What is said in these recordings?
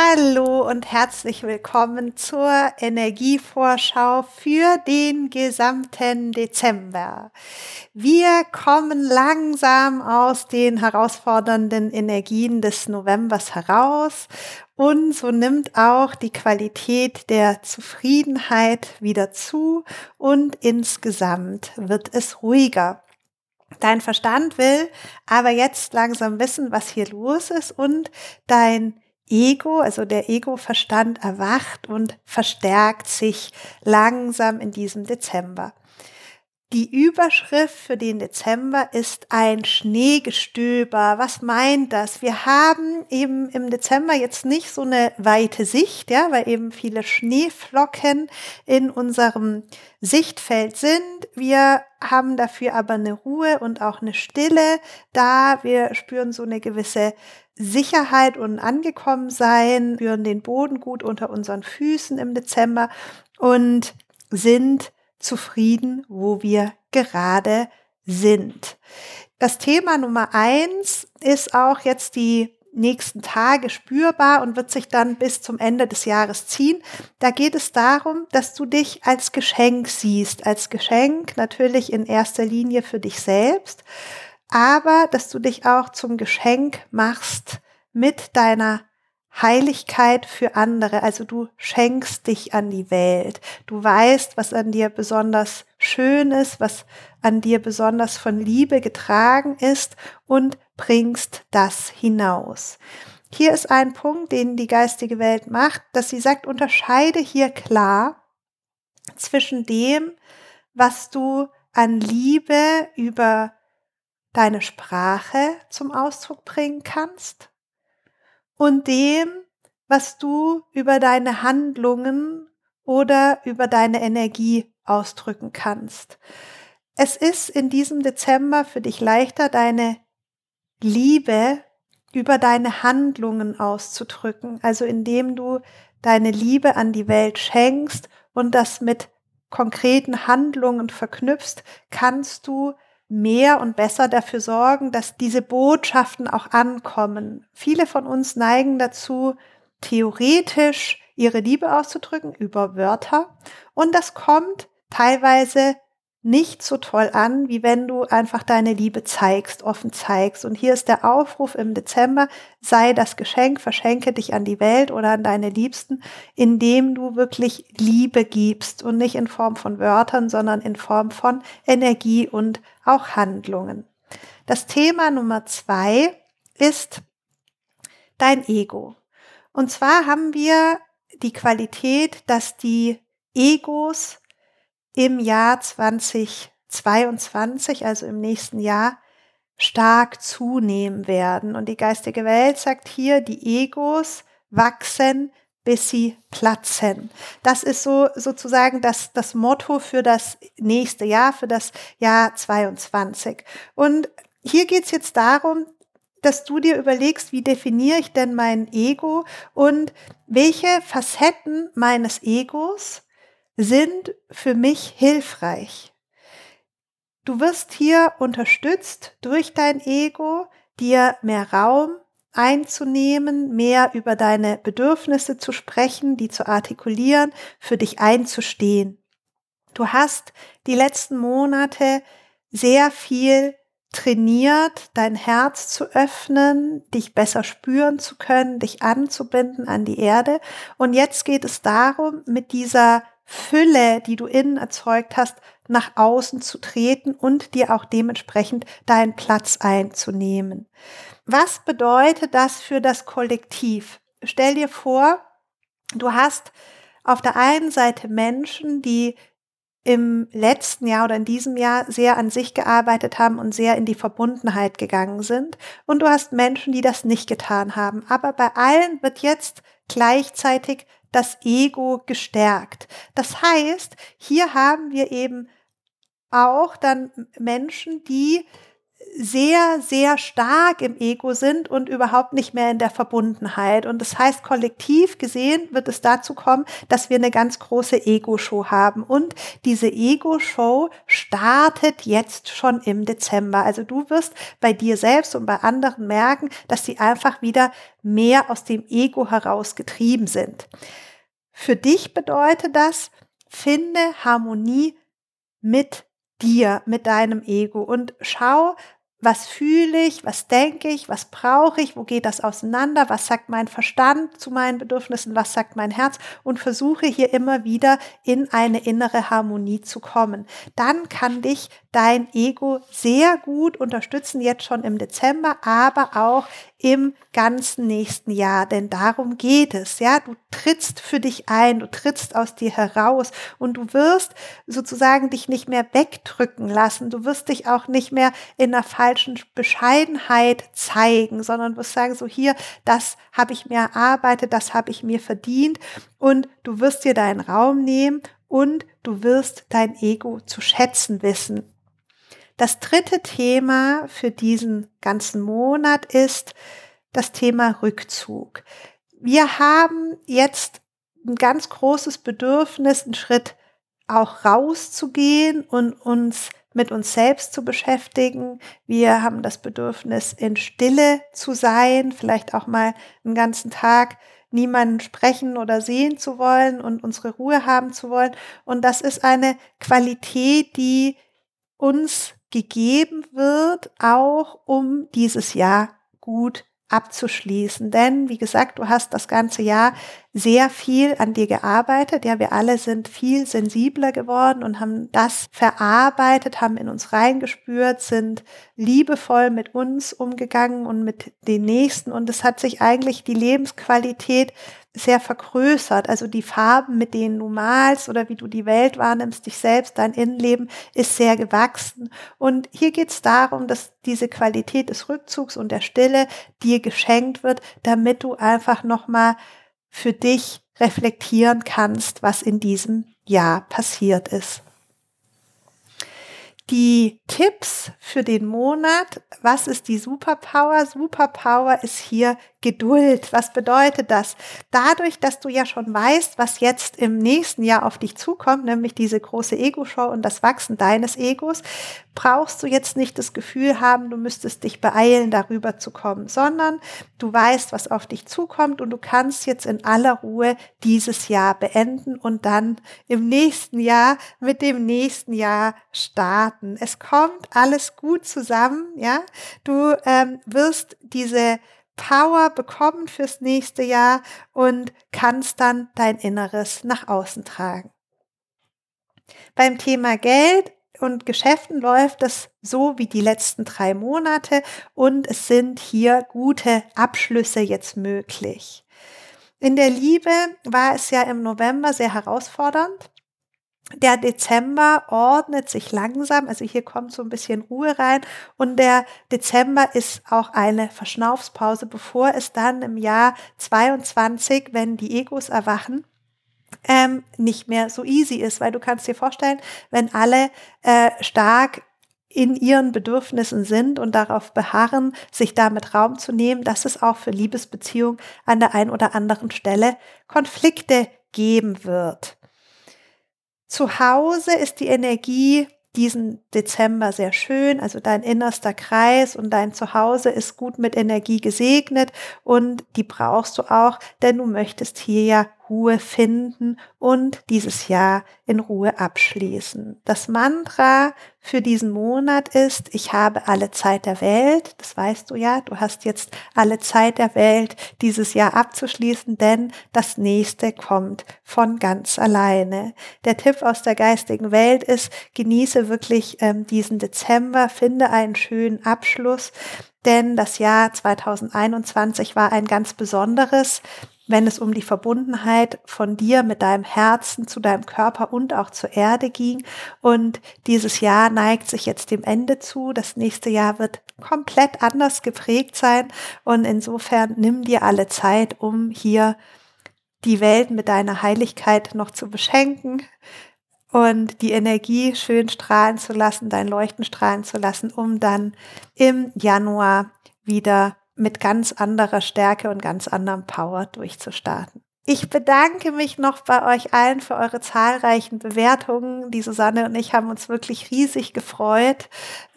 Hallo und herzlich willkommen zur Energievorschau für den gesamten Dezember. Wir kommen langsam aus den herausfordernden Energien des Novembers heraus und so nimmt auch die Qualität der Zufriedenheit wieder zu und insgesamt wird es ruhiger. Dein Verstand will aber jetzt langsam wissen, was hier los ist und dein Ego, also der Ego-Verstand erwacht und verstärkt sich langsam in diesem Dezember. Die Überschrift für den Dezember ist ein Schneegestöber. Was meint das? Wir haben eben im Dezember jetzt nicht so eine weite Sicht, ja, weil eben viele Schneeflocken in unserem Sichtfeld sind. Wir haben dafür aber eine Ruhe und auch eine Stille da. Wir spüren so eine gewisse Sicherheit und angekommen sein, spüren den Boden gut unter unseren Füßen im Dezember und sind zufrieden, wo wir gerade sind. Das Thema Nummer eins ist auch jetzt die nächsten Tage spürbar und wird sich dann bis zum Ende des Jahres ziehen. Da geht es darum, dass du dich als Geschenk siehst, als Geschenk natürlich in erster Linie für dich selbst, aber dass du dich auch zum Geschenk machst mit deiner Heiligkeit für andere. Also du schenkst dich an die Welt. Du weißt, was an dir besonders schön ist, was an dir besonders von Liebe getragen ist und bringst das hinaus. Hier ist ein Punkt, den die geistige Welt macht, dass sie sagt, unterscheide hier klar zwischen dem, was du an Liebe über deine Sprache zum Ausdruck bringen kannst und dem, was du über deine Handlungen oder über deine Energie ausdrücken kannst. Es ist in diesem Dezember für dich leichter, deine Liebe über deine Handlungen auszudrücken, also indem du deine Liebe an die Welt schenkst und das mit konkreten Handlungen verknüpfst, kannst du mehr und besser dafür sorgen, dass diese Botschaften auch ankommen. Viele von uns neigen dazu, theoretisch ihre Liebe auszudrücken über Wörter und das kommt teilweise nicht so toll an, wie wenn du einfach deine Liebe zeigst, offen zeigst. Und hier ist der Aufruf im Dezember, sei das Geschenk, verschenke dich an die Welt oder an deine Liebsten, indem du wirklich Liebe gibst und nicht in Form von Wörtern, sondern in Form von Energie und auch Handlungen. Das Thema Nummer zwei ist dein Ego. Und zwar haben wir die Qualität, dass die Egos im Jahr 2022, also im nächsten Jahr, stark zunehmen werden. Und die geistige Welt sagt hier, die Egos wachsen, bis sie platzen. Das ist so sozusagen das, das Motto für das nächste Jahr, für das Jahr 22. Und hier geht es jetzt darum, dass du dir überlegst, wie definiere ich denn mein Ego und welche Facetten meines Egos sind für mich hilfreich. Du wirst hier unterstützt durch dein Ego, dir mehr Raum einzunehmen, mehr über deine Bedürfnisse zu sprechen, die zu artikulieren, für dich einzustehen. Du hast die letzten Monate sehr viel trainiert, dein Herz zu öffnen, dich besser spüren zu können, dich anzubinden an die Erde. Und jetzt geht es darum, mit dieser Fülle, die du innen erzeugt hast, nach außen zu treten und dir auch dementsprechend deinen Platz einzunehmen. Was bedeutet das für das Kollektiv? Stell dir vor, du hast auf der einen Seite Menschen, die im letzten Jahr oder in diesem Jahr sehr an sich gearbeitet haben und sehr in die Verbundenheit gegangen sind. Und du hast Menschen, die das nicht getan haben. Aber bei allen wird jetzt gleichzeitig das Ego gestärkt. Das heißt, hier haben wir eben auch dann Menschen, die sehr, sehr stark im Ego sind und überhaupt nicht mehr in der Verbundenheit. Und das heißt, kollektiv gesehen wird es dazu kommen, dass wir eine ganz große Ego-Show haben. Und diese Ego-Show startet jetzt schon im Dezember. Also du wirst bei dir selbst und bei anderen merken, dass sie einfach wieder mehr aus dem Ego heraus getrieben sind. Für dich bedeutet das, finde Harmonie mit dir, mit deinem Ego und schau, was fühle ich, was denke ich, was brauche ich, wo geht das auseinander, was sagt mein Verstand zu meinen Bedürfnissen, was sagt mein Herz? Und versuche hier immer wieder in eine innere Harmonie zu kommen. Dann kann dich dein Ego sehr gut unterstützen, jetzt schon im Dezember, aber auch im ganzen nächsten Jahr. Denn darum geht es. Ja, du trittst für dich ein, du trittst aus dir heraus und du wirst sozusagen dich nicht mehr wegdrücken lassen. Du wirst dich auch nicht mehr in einer falschen Bescheidenheit zeigen, sondern wirst sagen, so hier, das habe ich mir erarbeitet, das habe ich mir verdient und du wirst dir deinen Raum nehmen und du wirst dein Ego zu schätzen wissen. Das dritte Thema für diesen ganzen Monat ist das Thema Rückzug. Wir haben jetzt ein ganz großes Bedürfnis, einen Schritt auch rauszugehen und uns mit uns selbst zu beschäftigen. Wir haben das Bedürfnis, in Stille zu sein, vielleicht auch mal einen ganzen Tag niemanden sprechen oder sehen zu wollen und unsere Ruhe haben zu wollen. Und das ist eine Qualität, die uns gegeben wird, auch um dieses Jahr gut abzuschließen. Denn, wie gesagt, du hast das ganze Jahr sehr viel an dir gearbeitet. Ja, wir alle sind viel sensibler geworden und haben das verarbeitet, haben in uns reingespürt, sind liebevoll mit uns umgegangen und mit den Nächsten. Und es hat sich eigentlich die Lebensqualität sehr vergrößert. Also die Farben, mit denen du malst oder wie du die Welt wahrnimmst, dich selbst, dein Innenleben ist sehr gewachsen. Und hier geht es darum, dass diese Qualität des Rückzugs und der Stille dir geschenkt wird, damit du einfach nochmal für dich reflektieren kannst, was in diesem Jahr passiert ist. Die Tipps für den Monat, was ist die Superpower? Superpower ist hier Geduld. Was bedeutet das? Dadurch, dass du ja schon weißt, was jetzt im nächsten Jahr auf dich zukommt, nämlich diese große Ego-Show und das Wachsen deines Egos, brauchst du jetzt nicht das Gefühl haben, du müsstest dich beeilen, darüber zu kommen, sondern du weißt, was auf dich zukommt und du kannst jetzt in aller Ruhe dieses Jahr beenden und dann im nächsten Jahr mit dem nächsten Jahr starten. Es kommt alles gut zusammen, ja. Du ähm, wirst diese Power bekommen fürs nächste Jahr und kannst dann dein Inneres nach außen tragen. Beim Thema Geld und Geschäften läuft es so wie die letzten drei Monate und es sind hier gute Abschlüsse jetzt möglich. In der Liebe war es ja im November sehr herausfordernd der Dezember ordnet sich langsam, also hier kommt so ein bisschen Ruhe rein und der Dezember ist auch eine Verschnaufspause, bevor es dann im Jahr 22, wenn die Egos erwachen, ähm, nicht mehr so easy ist, weil du kannst dir vorstellen, wenn alle äh, stark in ihren Bedürfnissen sind und darauf beharren, sich damit Raum zu nehmen, dass es auch für Liebesbeziehungen an der einen oder anderen Stelle Konflikte geben wird. Zu Hause ist die Energie diesen Dezember sehr schön, also dein innerster Kreis und dein Zuhause ist gut mit Energie gesegnet und die brauchst du auch, denn du möchtest hier ja Ruhe finden und dieses Jahr in Ruhe abschließen. Das Mantra für diesen Monat ist, ich habe alle Zeit der Welt. Das weißt du ja, du hast jetzt alle Zeit der Welt, dieses Jahr abzuschließen, denn das nächste kommt von ganz alleine. Der Tipp aus der geistigen Welt ist, genieße wirklich ähm, diesen Dezember, finde einen schönen Abschluss, denn das Jahr 2021 war ein ganz besonderes wenn es um die Verbundenheit von dir mit deinem Herzen zu deinem Körper und auch zur Erde ging. Und dieses Jahr neigt sich jetzt dem Ende zu. Das nächste Jahr wird komplett anders geprägt sein. Und insofern nimm dir alle Zeit, um hier die Welt mit deiner Heiligkeit noch zu beschenken. und die Energie schön strahlen zu lassen, dein Leuchten strahlen zu lassen, um dann im Januar wieder mit ganz anderer Stärke und ganz anderem Power durchzustarten. Ich bedanke mich noch bei euch allen für eure zahlreichen Bewertungen. Die Susanne und ich haben uns wirklich riesig gefreut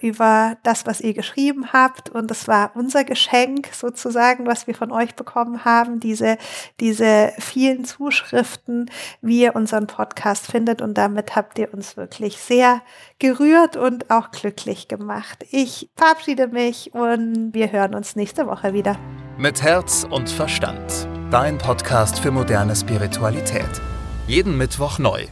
über das, was ihr geschrieben habt. Und es war unser Geschenk sozusagen, was wir von euch bekommen haben, diese, diese vielen Zuschriften, wie ihr unseren Podcast findet. Und damit habt ihr uns wirklich sehr gerührt und auch glücklich gemacht. Ich verabschiede mich und wir hören uns nächste Woche wieder. Mit Herz und Verstand. Dein Podcast für moderne Spiritualität. Jeden Mittwoch neu